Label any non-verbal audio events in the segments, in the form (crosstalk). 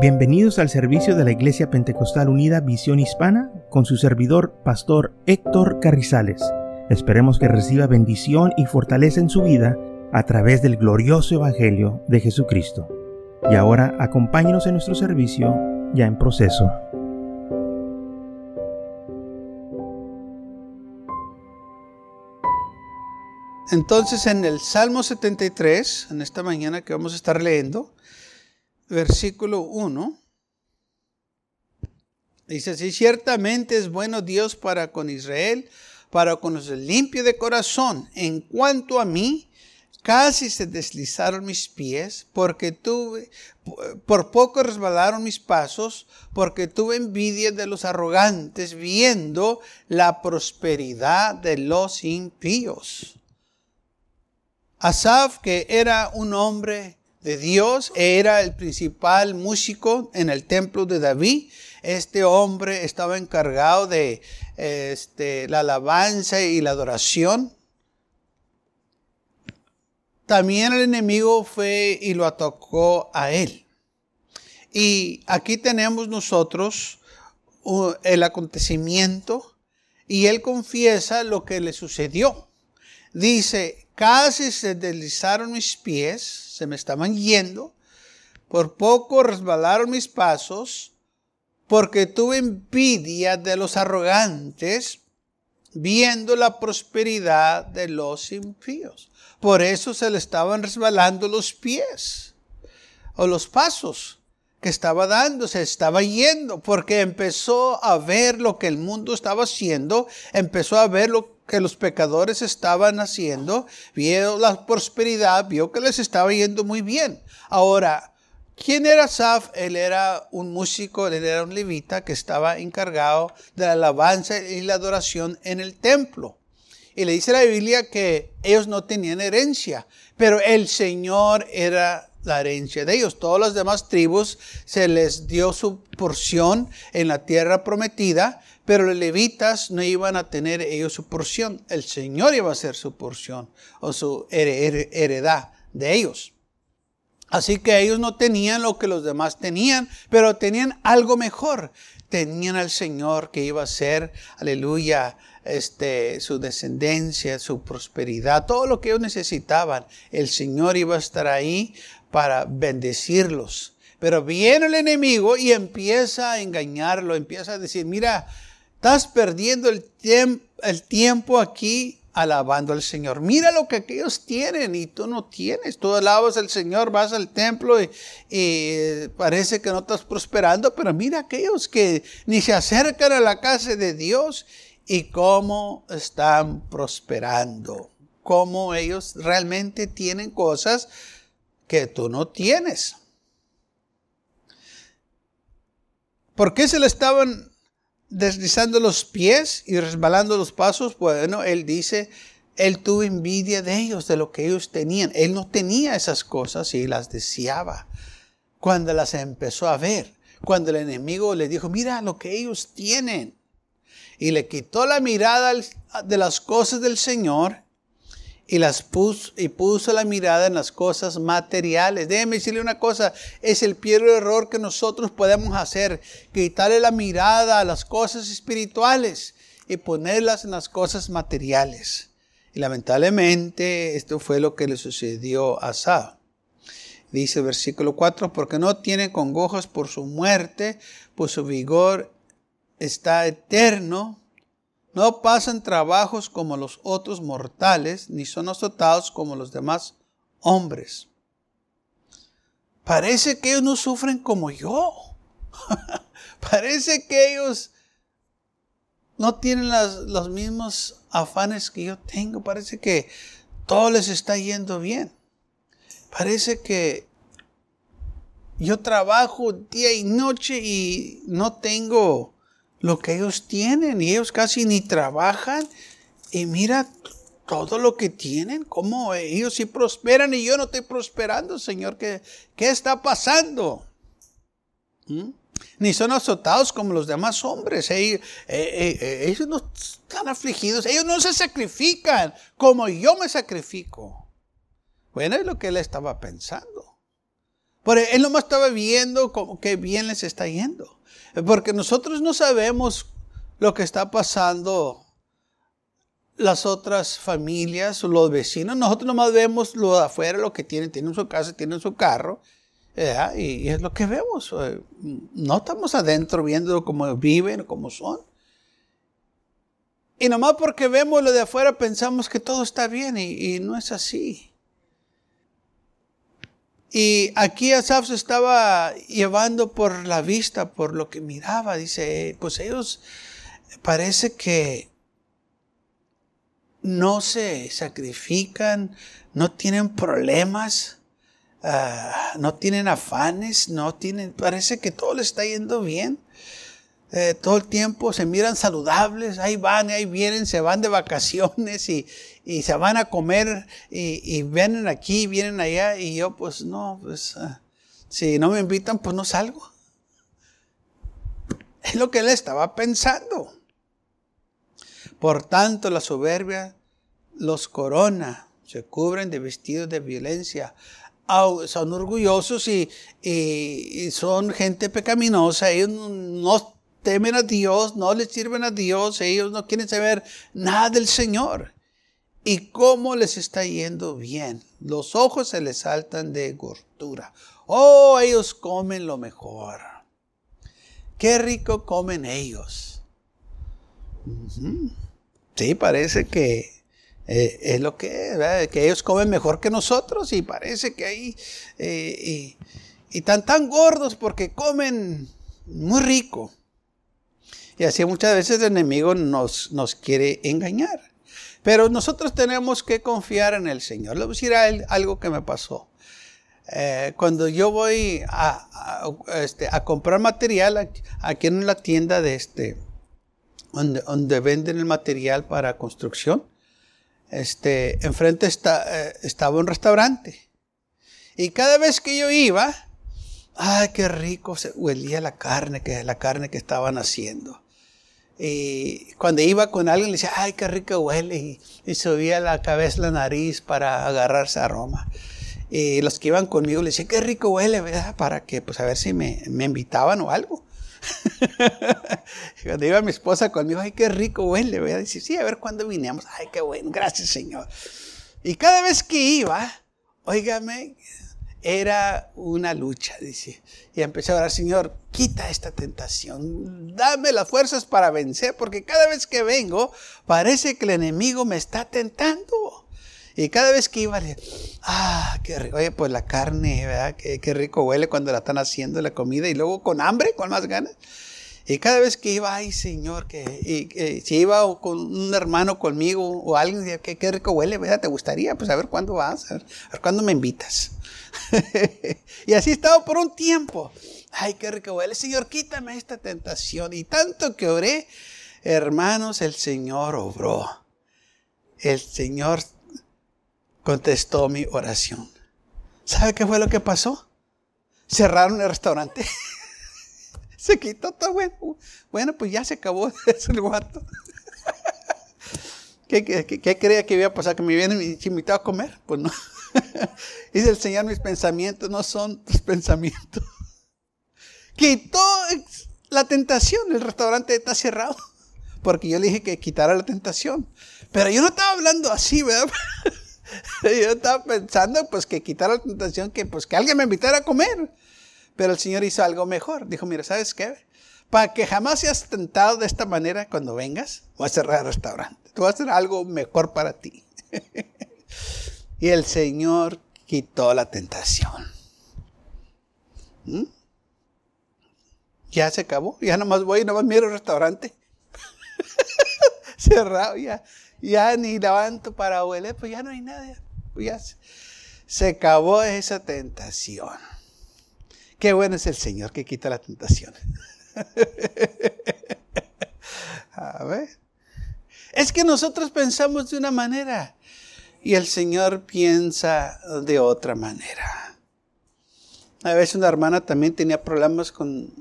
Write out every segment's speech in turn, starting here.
Bienvenidos al servicio de la Iglesia Pentecostal Unida Visión Hispana con su servidor, Pastor Héctor Carrizales. Esperemos que reciba bendición y fortaleza en su vida a través del glorioso Evangelio de Jesucristo. Y ahora acompáñenos en nuestro servicio ya en proceso. Entonces en el Salmo 73, en esta mañana que vamos a estar leyendo, versículo 1. Dice así, ciertamente es bueno Dios para con Israel, para con los limpios de corazón. En cuanto a mí, casi se deslizaron mis pies, porque tuve, por poco resbalaron mis pasos, porque tuve envidia de los arrogantes, viendo la prosperidad de los impíos. Asaf, que era un hombre de Dios, era el principal músico en el templo de David. Este hombre estaba encargado de este, la alabanza y la adoración. También el enemigo fue y lo atacó a él. Y aquí tenemos nosotros el acontecimiento y él confiesa lo que le sucedió. Dice, casi se deslizaron mis pies se me estaban yendo, por poco resbalaron mis pasos, porque tuve envidia de los arrogantes, viendo la prosperidad de los impíos. Por eso se le estaban resbalando los pies o los pasos que estaba dando, se estaba yendo, porque empezó a ver lo que el mundo estaba haciendo, empezó a ver lo que los pecadores estaban haciendo, vio la prosperidad, vio que les estaba yendo muy bien. Ahora, ¿quién era Saf? Él era un músico, él era un levita que estaba encargado de la alabanza y la adoración en el templo. Y le dice la Biblia que ellos no tenían herencia, pero el Señor era la herencia de ellos. Todas las demás tribus se les dio su porción en la tierra prometida, pero los levitas no iban a tener ellos su porción. El Señor iba a ser su porción o su heredad de ellos. Así que ellos no tenían lo que los demás tenían, pero tenían algo mejor. Tenían al Señor que iba a ser, aleluya, este, su descendencia, su prosperidad, todo lo que ellos necesitaban. El Señor iba a estar ahí para bendecirlos. Pero viene el enemigo y empieza a engañarlo, empieza a decir, mira, Estás perdiendo el, el tiempo aquí alabando al Señor. Mira lo que aquellos tienen y tú no tienes. Tú alabas al Señor, vas al templo y, y, parece que no estás prosperando, pero mira aquellos que ni se acercan a la casa de Dios y cómo están prosperando. Cómo ellos realmente tienen cosas que tú no tienes. ¿Por qué se le estaban deslizando los pies y resbalando los pasos, bueno, él dice, él tuvo envidia de ellos, de lo que ellos tenían. Él no tenía esas cosas y las deseaba. Cuando las empezó a ver, cuando el enemigo le dijo, mira lo que ellos tienen. Y le quitó la mirada de las cosas del Señor y, las puso, y puso la mirada en las cosas materiales. Déjeme decirle una cosa, es el peor error que nosotros podemos hacer, quitarle la mirada a las cosas espirituales y ponerlas en las cosas materiales. Y lamentablemente esto fue lo que le sucedió a Sa. Dice el versículo 4, porque no tiene congojas por su muerte, pues su vigor está eterno no pasan trabajos como los otros mortales, ni son azotados como los demás hombres. Parece que ellos no sufren como yo. (laughs) Parece que ellos no tienen los mismos afanes que yo tengo. Parece que todo les está yendo bien. Parece que yo trabajo día y noche y no tengo lo que ellos tienen y ellos casi ni trabajan y mira todo lo que tienen, cómo ellos sí prosperan y yo no estoy prosperando, Señor, ¿qué, qué está pasando? ¿Mm? Ni son azotados como los demás hombres, ellos, eh, eh, eh, ellos no están afligidos, ellos no se sacrifican como yo me sacrifico. Bueno, es lo que él estaba pensando. Pero él nomás estaba viendo como que bien les está yendo. Porque nosotros no sabemos lo que está pasando las otras familias, los vecinos. Nosotros nomás vemos lo de afuera, lo que tienen. Tienen su casa, tienen su carro. Y, es lo que vemos. Eh, no estamos adentro viendo cómo viven, cómo son. Y nomás porque vemos lo de afuera pensamos que todo está bien y, no es así. Y aquí Asaf se estaba llevando por la vista, por lo que miraba. Dice, pues ellos parece que no se sacrifican, no tienen problemas Ah, no tienen afanes, no tienen, parece que todo les está yendo bien. Eh, todo el tiempo se miran saludables, ahí van, ahí vienen, se van de vacaciones y, se van a comer y, vienen aquí, vienen allá y yo pues no, pues ah, si no me invitan pues no salgo. Es lo que él estaba pensando. Por tanto la soberbia los corona, se cubren de vestidos de violencia, son orgullosos y, son gente pecaminosa. Ellos no temen a Dios, no les sirven a Dios, ellos no quieren saber nada del Señor. ¿Y cómo les está yendo bien? Los ojos se les saltan de gordura. Oh, ellos comen lo mejor. Qué rico comen ellos. Sí, parece que eh, es lo que es, que ellos comen mejor que nosotros y parece que ahí, eh, y, están tan gordos porque comen muy rico. Y así muchas veces el enemigo nos, nos quiere engañar. Pero nosotros tenemos que confiar en el Señor. Le voy a decir algo que me pasó. Eh, cuando yo voy a, este, comprar material aquí en la tienda de este, donde, donde venden el material para construcción, este, enfrente está, eh, estaba un restaurante. Y cada vez que yo iba, ay, qué rico se huelía la carne, que la carne que estaban haciendo. Y cuando iba con alguien le decía, ay, qué rico huele. Y, subía la cabeza, la nariz para agarrarse aroma. Y los que iban conmigo le decían, qué rico huele, ¿verdad? Para que, pues, a ver si me, me invitaban o algo. (laughs) Cuando iba mi esposa conmigo, ay, qué rico huele, a Dice, sí, a ver cuándo vinimos. Ay, qué bueno, gracias, Señor. Y cada vez que iba, óigame, era una lucha, dice. Y empecé a orar, Señor, quita esta tentación, dame las fuerzas para vencer, porque cada vez que vengo, parece que el enemigo me está tentando. Y cada vez que iba, ah, qué rico, oye, pues la carne, ¿verdad? Qué, rico huele cuando la están haciendo la comida y luego con hambre, con más ganas. Y cada vez que iba, ay Señor, que, si iba con un hermano conmigo o alguien, qué, qué rico huele, ¿verdad? ¿Te gustaría? Pues a ver cuándo vas, a ver, a ver cuándo me invitas. (laughs) y así estaba por un tiempo. Ay, qué rico huele, Señor, quítame esta tentación. Y tanto que oré, hermanos, el Señor obró. El Señor contestó mi oración. ¿Sabe qué fue lo que pasó? Cerraron el restaurante. (laughs) se quitó todo bueno. Bueno, pues ya se acabó (laughs) el guato. ¿Qué, creía que iba a pasar? ¿Que me hubieran invitado a comer? Pues no. (laughs) Dice el Señor, mis pensamientos no son tus pensamientos. Quitó la tentación. El restaurante está cerrado. Porque yo le dije que quitara la tentación. Pero yo no estaba hablando así, ¿verdad? (laughs) Yo estaba pensando pues que quitar la tentación, que pues que alguien me invitara a comer. Pero el Señor hizo algo mejor. Dijo, mira, ¿sabes qué? Para que jamás seas tentado de esta manera cuando vengas, voy a cerrar el restaurante. Tú vas a hacer algo mejor para ti. (laughs) y el Señor quitó la tentación. ¿Mm? Ya se acabó. Ya nomás voy y nomás miro el restaurante. (laughs) Cerrado ya ya ni levanto para huele, pues ya no hay nada. Pues ya se, acabó esa tentación. Qué bueno es el Señor que quita la tentación. (laughs) A ver. Es que nosotros pensamos de una manera y el Señor piensa de otra manera. A veces una hermana también tenía problemas con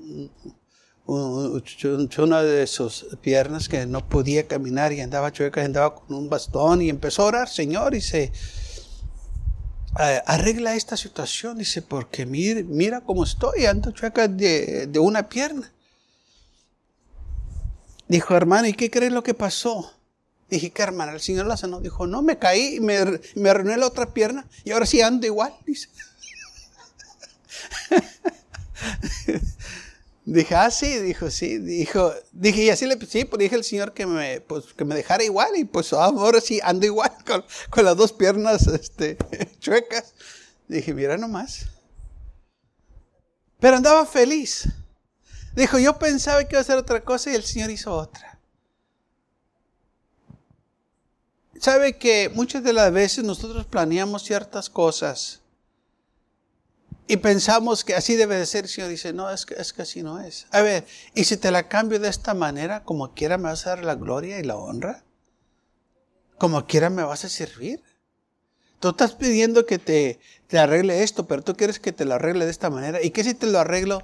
una de sus piernas que no podía caminar y andaba chueca, andaba con un bastón y empezó a orar, Señor, y se, arregla esta situación. Dice, porque mira, mira cómo estoy, ando chueca de, de una pierna. Dijo, hermano, ¿y qué crees lo que pasó? Dije, ¿qué hermana? El Señor la sanó. Dijo, no, me caí, me, me arruiné la otra pierna y ahora sí ando igual. Dice. (laughs) Dije, ah, sí, dijo, sí, dijo, dije, y así le, sí, pues dije al Señor que me, pues, que me dejara igual, y pues ahora sí ando igual, (laughs) con, con las dos piernas, este, (laughs) chuecas. Dije, mira nomás. Pero andaba feliz. Dijo, yo pensaba que iba a hacer otra cosa y el Señor hizo otra. Sabe que muchas de las veces nosotros planeamos ciertas cosas y pensamos que así debe de ser. El Señor dice, no, es que, así no es. A ver, ¿y si te la cambio de esta manera, como quiera me vas a dar la gloria y la honra? Como quiera me vas a servir. Tú estás pidiendo que te, te arregle esto, pero tú quieres que te lo arregle de esta manera. ¿Y qué si te lo arreglo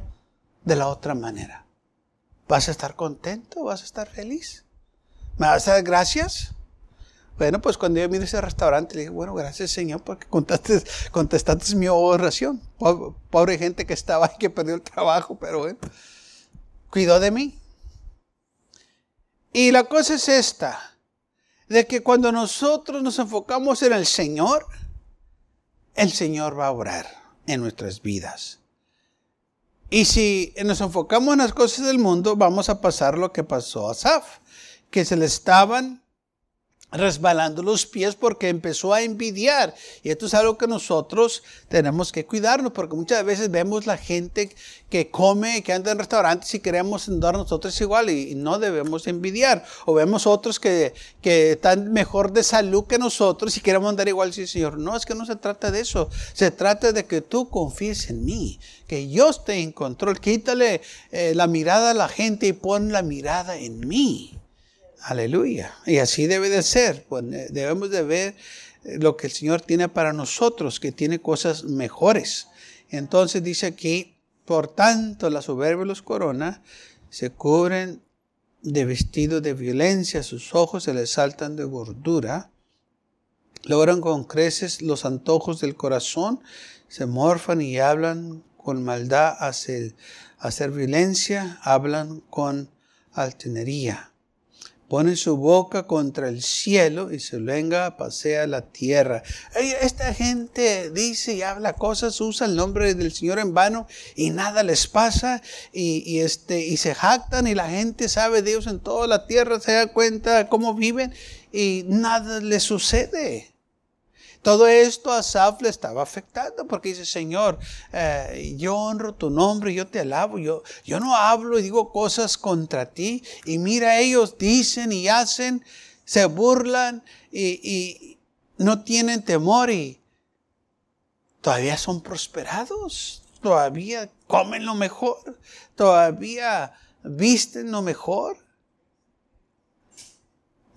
de la otra manera? ¿Vas a estar contento? ¿Vas a estar feliz? ¿Me vas a dar gracias? Bueno, pues cuando yo miro ese restaurante, le dije, bueno, gracias Señor porque contestaste, contestaste mi oración. Pobre, gente que estaba ahí, que perdió el trabajo, pero bueno, cuidó de mí. Y la cosa es esta, de que cuando nosotros nos enfocamos en el Señor, el Señor va a obrar en nuestras vidas. Y si nos enfocamos en las cosas del mundo, vamos a pasar lo que pasó a Saf, que se le estaban resbalando los pies porque empezó a envidiar. Y esto es algo que nosotros tenemos que cuidarnos porque muchas veces vemos la gente que come, que anda en restaurantes y queremos andar nosotros igual y, no debemos envidiar. O vemos otros que, que, están mejor de salud que nosotros y queremos andar igual. Sí, Señor, no, es que no se trata de eso. Se trata de que tú confíes en mí, que yo esté en control. Quítale eh, la mirada a la gente y pon la mirada en mí. Aleluya. Y así debe de ser. Pues debemos de ver lo que el Señor tiene para nosotros, que tiene cosas mejores. Entonces dice aquí, por tanto la soberbia los corona, se cubren de vestido de violencia, sus ojos se les saltan de gordura, logran con creces los antojos del corazón, se morfan y hablan con maldad hacia hacer violencia, hablan con altanería pone su boca contra el cielo y su lengua pasea la tierra. Esta gente dice y habla cosas, usa el nombre del Señor en vano y nada les pasa y, este, y se jactan y la gente sabe Dios en toda la tierra, se da cuenta cómo viven y nada les sucede. Todo esto a Asaf le estaba afectando porque dice, Señor, eh, yo honro tu nombre, yo te alabo, yo, yo no hablo y digo cosas contra ti. Y mira, ellos dicen y hacen, se burlan y, y no tienen temor y todavía son prosperados, todavía comen lo mejor, todavía visten lo mejor.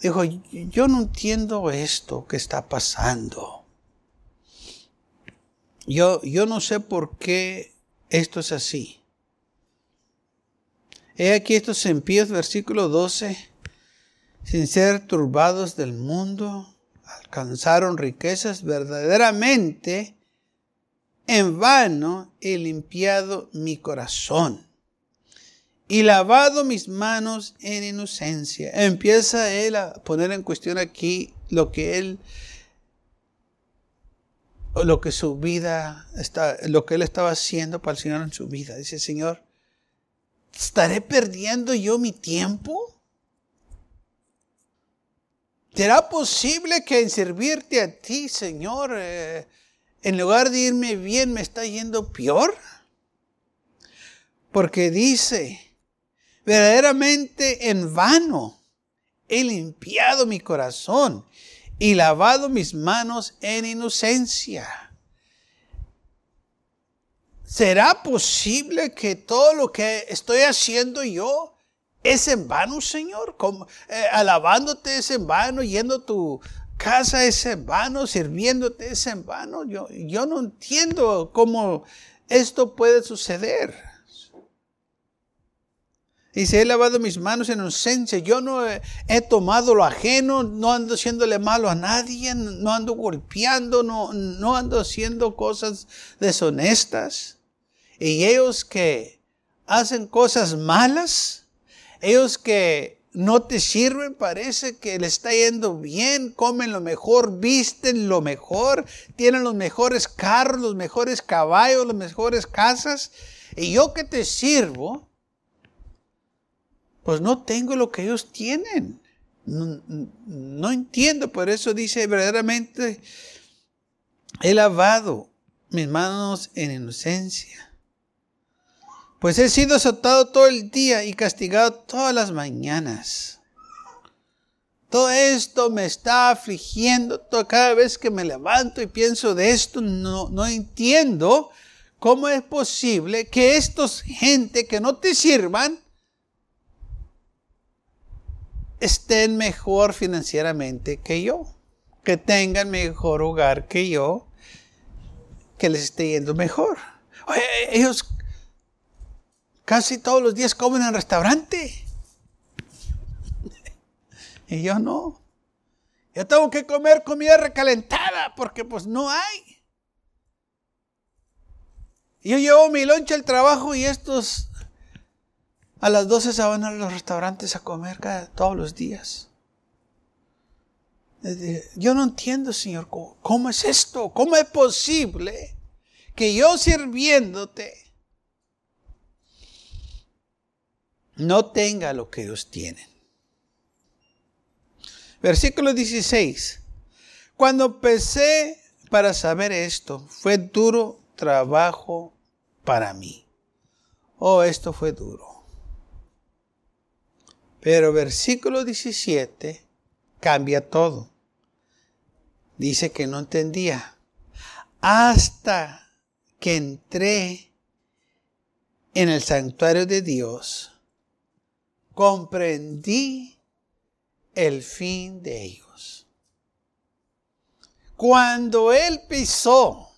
Dijo, yo no entiendo esto que está pasando. Yo, yo no sé por qué esto es así. He aquí estos impíos, versículo 12, sin ser turbados del mundo, alcanzaron riquezas verdaderamente. En vano he limpiado mi corazón y lavado mis manos en inocencia. Empieza él a poner en cuestión aquí lo que él, lo que su vida está, lo que él estaba haciendo para el Señor en su vida. Dice, Señor, ¿estaré perdiendo yo mi tiempo? ¿Será posible que en servirte a ti, Señor, eh, en lugar de irme bien, me está yendo peor? Porque dice, verdaderamente en vano he limpiado mi corazón y lavado mis manos en inocencia. ¿Será posible que todo lo que estoy haciendo yo es en vano, Señor? Eh, alabándote es en vano, yendo a tu casa es en vano, sirviéndote es en vano. Yo, yo no entiendo cómo esto puede suceder. Dice, he lavado mis manos en inocencia. Yo no he, he, tomado lo ajeno, no ando haciéndole malo a nadie, no ando golpeando, no, no ando haciendo cosas deshonestas. Y ellos que hacen cosas malas, ellos que no te sirven, parece que le está yendo bien, comen lo mejor, visten lo mejor, tienen los mejores carros, los mejores caballos, las mejores casas. Y yo que te sirvo, pues no tengo lo que ellos tienen. No, entiendo, por eso dice verdaderamente, he lavado mis manos en inocencia. Pues he sido azotado todo el día y castigado todas las mañanas. Todo esto me está afligiendo. cada vez que me levanto y pienso de esto, no, no entiendo cómo es posible que estos gente que no te sirvan estén mejor financieramente que yo, que tengan mejor hogar que yo, que les esté yendo mejor. ellos casi todos los días comen en restaurante. (laughs) Y yo no. Yo tengo que comer comida recalentada porque pues no hay. Yo llevo mi loncha al trabajo y estos a las 12 se van a los restaurantes a comer cada, todos los días. Yo no entiendo, Señor, ¿cómo, es esto? ¿Cómo es posible que yo sirviéndote no tenga lo que ellos tienen? Versículo 16. Cuando empecé para saber esto, fue duro trabajo para mí. Oh, esto fue duro. Pero versículo 17 cambia todo. Dice que no entendía. Hasta que entré en el santuario de Dios, comprendí el fin de ellos. Cuando él pisó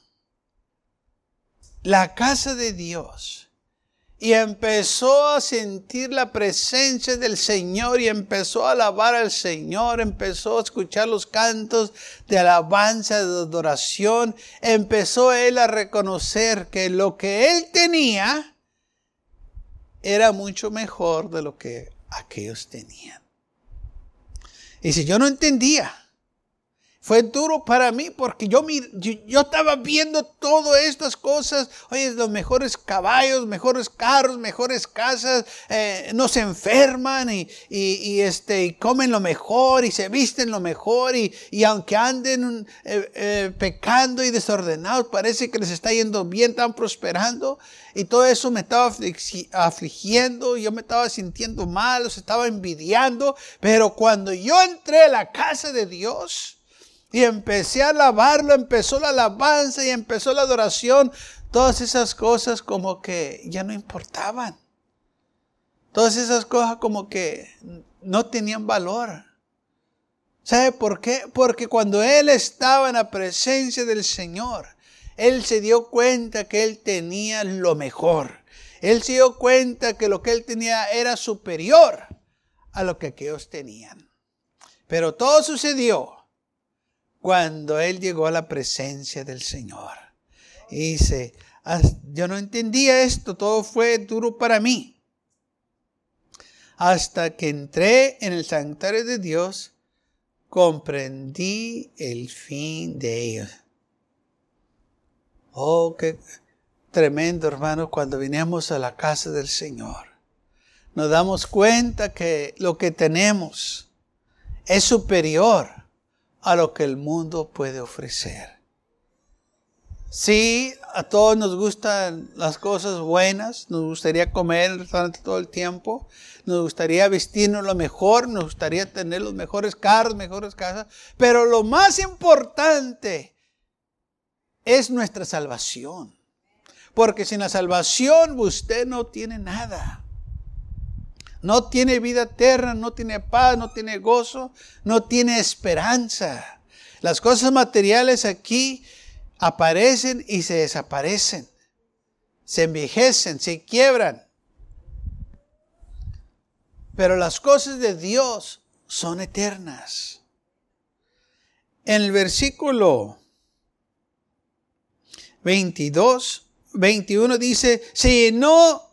la casa de Dios, y empezó a sentir la presencia del Señor y empezó a alabar al Señor, empezó a escuchar los cantos de alabanza, de adoración, empezó él a reconocer que lo que él tenía era mucho mejor de lo que aquellos tenían. Y si yo no entendía, fue duro para mí porque yo, yo, estaba viendo todas estas cosas. Oye, los mejores caballos, mejores carros, mejores casas, eh, no se enferman y, y, este, y comen lo mejor y se visten lo mejor. Y, y aunque anden eh, eh, pecando y desordenados, parece que les está yendo bien, están prosperando. Y todo eso me estaba afligiendo, yo me estaba sintiendo mal, los estaba envidiando. Pero cuando yo entré a la casa de Dios, y empecé a alabarlo, empezó la alabanza y empezó la adoración. Todas esas cosas como que ya no importaban. Todas esas cosas como que no tenían valor. ¿Sabe por qué? Porque cuando él estaba en la presencia del Señor, él se dio cuenta que él tenía lo mejor. Él se dio cuenta que lo que él tenía era superior a lo que aquellos tenían. Pero todo sucedió cuando él llegó a la presencia del Señor. Y dice, yo no entendía esto, todo fue duro para mí. Hasta que entré en el santuario de Dios, comprendí el fin de ellos. Oh, qué tremendo, hermano, cuando vinimos a la casa del Señor. Nos damos cuenta que lo que tenemos es superior a lo que el mundo puede ofrecer. Sí, a todos nos gustan las cosas buenas, nos gustaría comer en el restaurante todo el tiempo, nos gustaría vestirnos lo mejor, nos gustaría tener los mejores carros, mejores casas, pero lo más importante es nuestra salvación. Porque sin la salvación usted no tiene nada. No tiene vida eterna, no tiene paz, no tiene gozo, no tiene esperanza. Las cosas materiales aquí aparecen y se desaparecen. Se envejecen, se quiebran. Pero las cosas de Dios son eternas. En el versículo 22, 21 dice, se llenó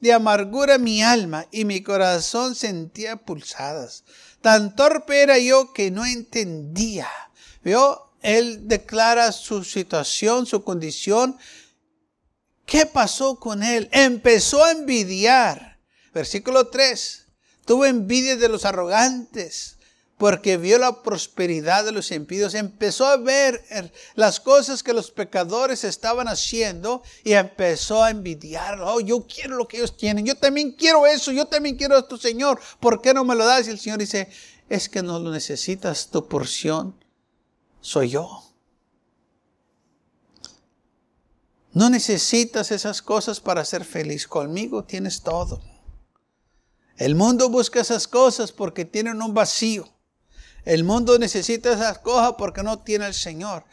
de amargura mi alma y mi corazón sentía pulsadas. Tan torpe era yo que no entendía. ¿Vio? Él declara su situación, su condición. ¿Qué pasó con él? Empezó a envidiar. Versículo 3. Tuvo envidia de los arrogantes porque vio la prosperidad de los impíos, empezó a ver las cosas que los pecadores estaban haciendo y empezó a envidiar. Oh, yo quiero lo que ellos tienen, yo también quiero eso, yo también quiero esto, Señor. ¿Por qué no me lo das? Y el Señor dice, es que no lo necesitas, tu porción soy yo. No necesitas esas cosas para ser feliz. Conmigo tienes todo. El mundo busca esas cosas porque tienen un vacío. El mundo necesita esas cosas porque no tiene el Señor.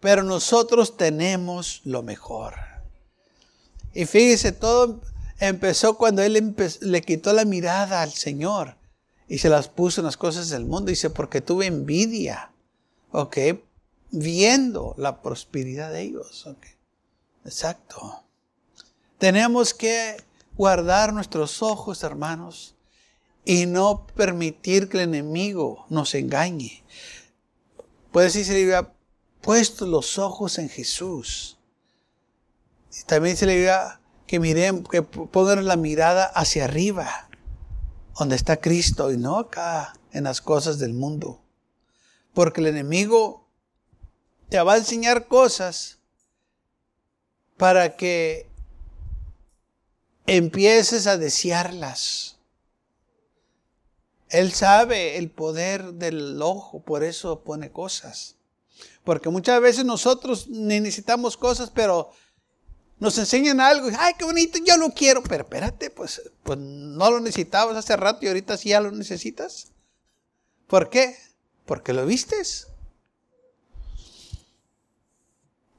Pero nosotros tenemos lo mejor. Y fíjese, todo empezó cuando Él le quitó la mirada al Señor y se las puso en las cosas del mundo. Dice, porque tuve envidia. ¿Ok? Viendo la prosperidad de ellos. ¿Ok? Exacto. Tenemos que guardar nuestros ojos, hermanos, y no permitir que el enemigo nos engañe. Puede decir, se le puesto los ojos en Jesús. También se le diga que miren, que pongan la mirada hacia arriba, donde está Cristo, y no acá en las cosas del mundo. Porque el enemigo te va a enseñar cosas para que empieces a desearlas. Él sabe el poder del ojo, por eso pone cosas. Porque muchas veces nosotros necesitamos cosas, pero nos enseñan algo. Ay, qué bonito, yo lo quiero. Pero espérate, pues, pues no lo necesitabas hace rato y ahorita sí ya lo necesitas. ¿Por qué? Porque lo vistes.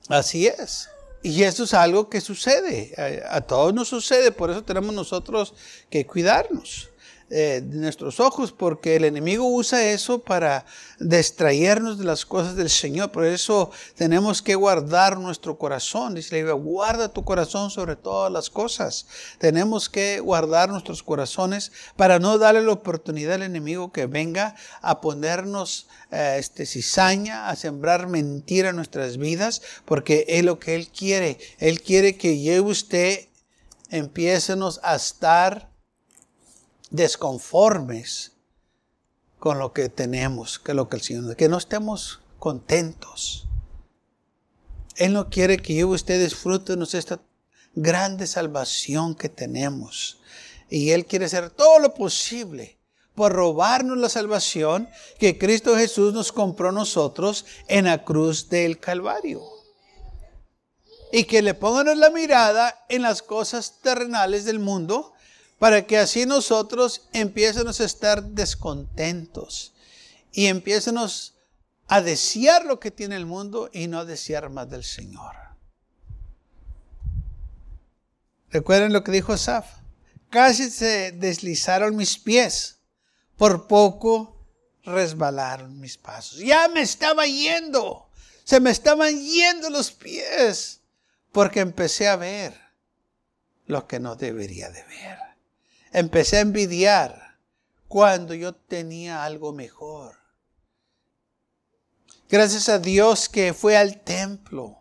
Así es. Y eso es algo que sucede. A, a todos nos sucede. Por eso tenemos nosotros que cuidarnos. Eh, de nuestros ojos, porque el enemigo usa eso para distraernos de las cosas del Señor. Por eso tenemos que guardar nuestro corazón. Dice la guarda tu corazón sobre todas las cosas. Tenemos que guardar nuestros corazones para no darle la oportunidad al enemigo que venga a ponernos eh, este, cizaña, a sembrar mentira en nuestras vidas, porque es lo que Él quiere. Él quiere que y usted empiecenos a estar desconformes con lo que tenemos, que lo que el Señor, que no estemos contentos. Él no quiere que yo y usted disfruten esta grande salvación que tenemos. Y Él quiere hacer todo lo posible por robarnos la salvación que Cristo Jesús nos compró nosotros en la cruz del Calvario. Y que le pongan la mirada en las cosas terrenales del mundo para que así nosotros empiecemos a estar descontentos y empiecemos a desear lo que tiene el mundo y no a desear más del Señor. Recuerden lo que dijo Asaf. Casi se deslizaron mis pies, por poco resbalaron mis pasos. Ya me estaba yendo, se me estaban yendo los pies, porque empecé a ver lo que no debería de ver empecé a envidiar cuando yo tenía algo mejor. Gracias a Dios que fue al templo.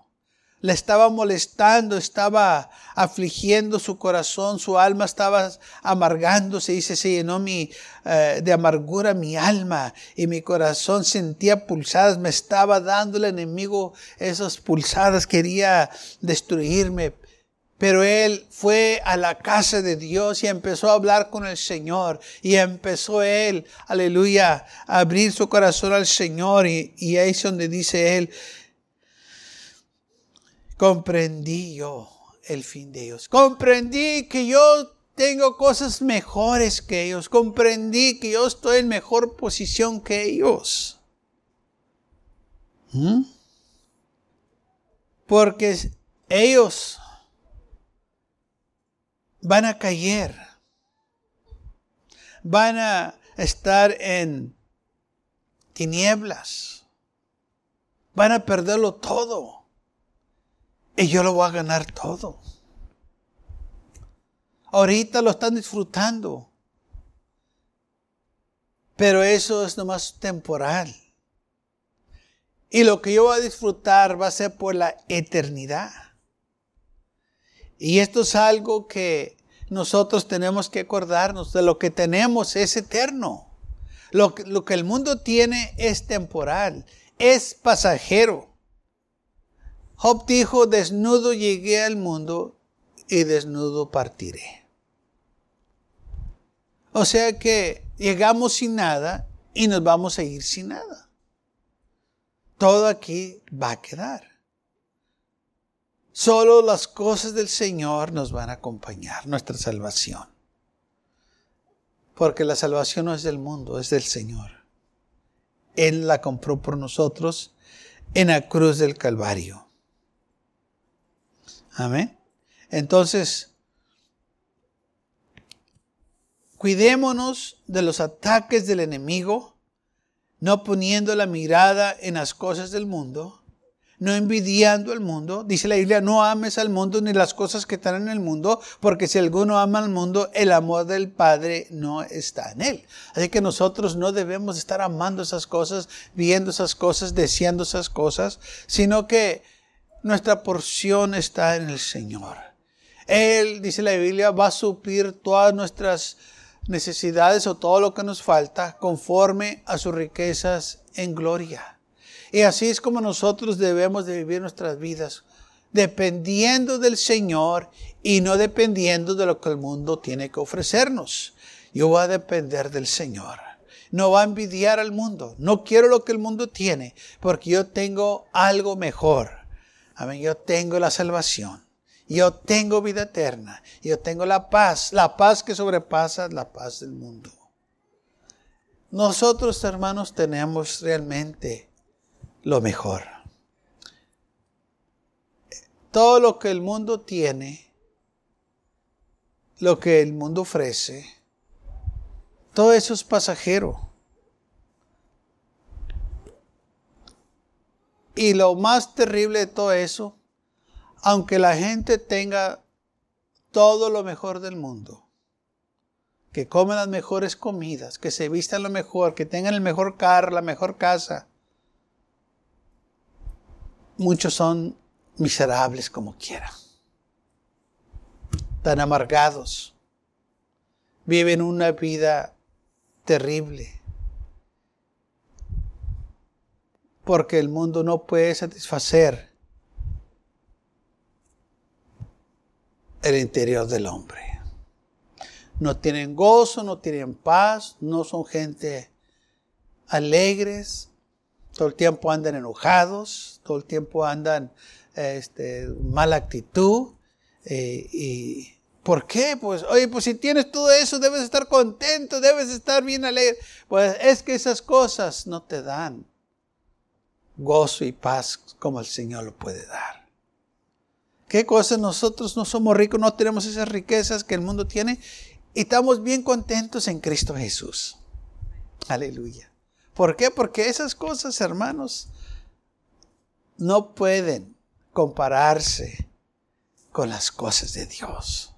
Le estaba molestando, estaba afligiendo su corazón, su alma estaba amargándose. Dice, se llenó mi, eh, de amargura mi alma y mi corazón sentía pulsadas. Me estaba dando el enemigo esas pulsadas, quería destruirme. Pero él fue a la casa de Dios y empezó a hablar con el Señor. Y empezó él, aleluya, a abrir su corazón al Señor. Y, ahí es donde dice él, comprendí yo el fin de ellos. Comprendí que yo tengo cosas mejores que ellos. Comprendí que yo estoy en mejor posición que ellos. ¿Mm? Porque ellos van a caer. van a estar en tinieblas. Van a perderlo todo. Y yo lo voy a ganar todo. Ahorita lo están disfrutando. Pero eso es nomás temporal. Y lo que yo voy a disfrutar va a ser por la eternidad. Y esto es algo que nosotros tenemos que acordarnos de lo que tenemos es eterno. Lo, que el mundo tiene es temporal, es pasajero. Job dijo, desnudo llegué al mundo y desnudo partiré. O sea que llegamos sin nada y nos vamos a ir sin nada. Todo aquí va a quedar. Solo las cosas del Señor nos van a acompañar, nuestra salvación. Porque la salvación no es del mundo, es del Señor. Él la compró por nosotros en la cruz del Calvario. Amén. Entonces, cuidémonos de los ataques del enemigo, no poniendo la mirada en las cosas del mundo, no envidiando al mundo. Dice la Biblia, no ames al mundo ni las cosas que están en el mundo, porque si alguno ama al mundo, el amor del Padre no está en él. Así que nosotros no debemos estar amando esas cosas, viendo esas cosas, deseando esas cosas, sino que nuestra porción está en el Señor. Él, dice la Biblia, va a suplir todas nuestras necesidades o todo lo que nos falta conforme a sus riquezas en gloria. Y así es como nosotros debemos de vivir nuestras vidas, dependiendo del Señor y no dependiendo de lo que el mundo tiene que ofrecernos. Yo voy a depender del Señor. No va a envidiar al mundo. No quiero lo que el mundo tiene, porque yo tengo algo mejor. Amén. Yo tengo la salvación. Yo tengo vida eterna. Yo tengo la paz. La paz que sobrepasa la paz del mundo. Nosotros, hermanos, tenemos realmente lo mejor. Todo lo que el mundo tiene, lo que el mundo ofrece, todo eso es pasajero. Y lo más terrible de todo eso, aunque la gente tenga todo lo mejor del mundo, que comen las mejores comidas, que se vistan lo mejor, que tengan el mejor carro, la mejor casa, muchos son miserables como quiera, tan amargados, viven una vida terrible, porque el mundo no puede satisfacer el interior del hombre. No tienen gozo, no tienen paz, no son gente alegres, todo el tiempo andan enojados, todo el tiempo andan este, mala actitud. Eh, ¿Y por qué? Pues, oye, pues si tienes todo eso, debes estar contento, debes estar bien alegre. Pues es que esas cosas no te dan gozo y paz como el Señor lo puede dar. ¿Qué cosas nosotros no somos ricos, no tenemos esas riquezas que el mundo tiene y estamos bien contentos en Cristo Jesús? Aleluya. ¿Por qué? Porque esas cosas, hermanos, no pueden compararse con las cosas de Dios.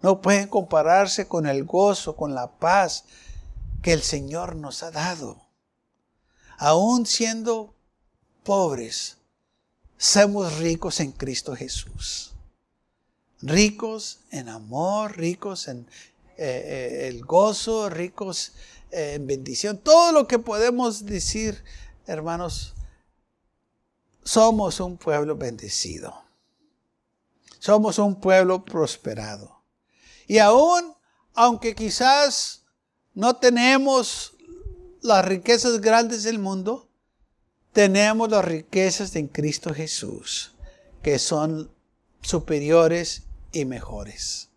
No pueden compararse con el gozo, con la paz que el Señor nos ha dado. Aún siendo pobres, somos ricos en Cristo Jesús. Ricos en amor, ricos en eh, eh, el gozo, ricos en bendición. Todo lo que podemos decir, hermanos, somos un pueblo bendecido. Somos un pueblo prosperado. Y aún, aunque quizás no tenemos las riquezas grandes del mundo, tenemos las riquezas en Cristo Jesús, que son superiores y mejores.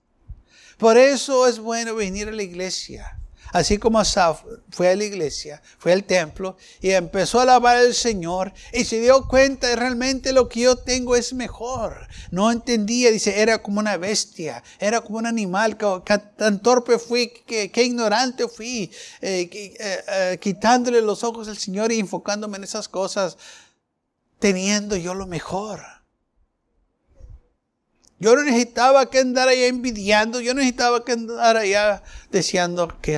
Por eso es bueno venir a la iglesia Así como Asaf fue a la iglesia, fue al templo y empezó a alabar al Señor y se dio cuenta de realmente lo que yo tengo es mejor. No entendía, dice, era como una bestia, era como un animal, que, tan torpe fui, que, ignorante fui, eh, eh, eh, quitándole los ojos al Señor y enfocándome en esas cosas, teniendo yo lo mejor. Yo no necesitaba que andar allá envidiando, yo no necesitaba que andar allá deseando que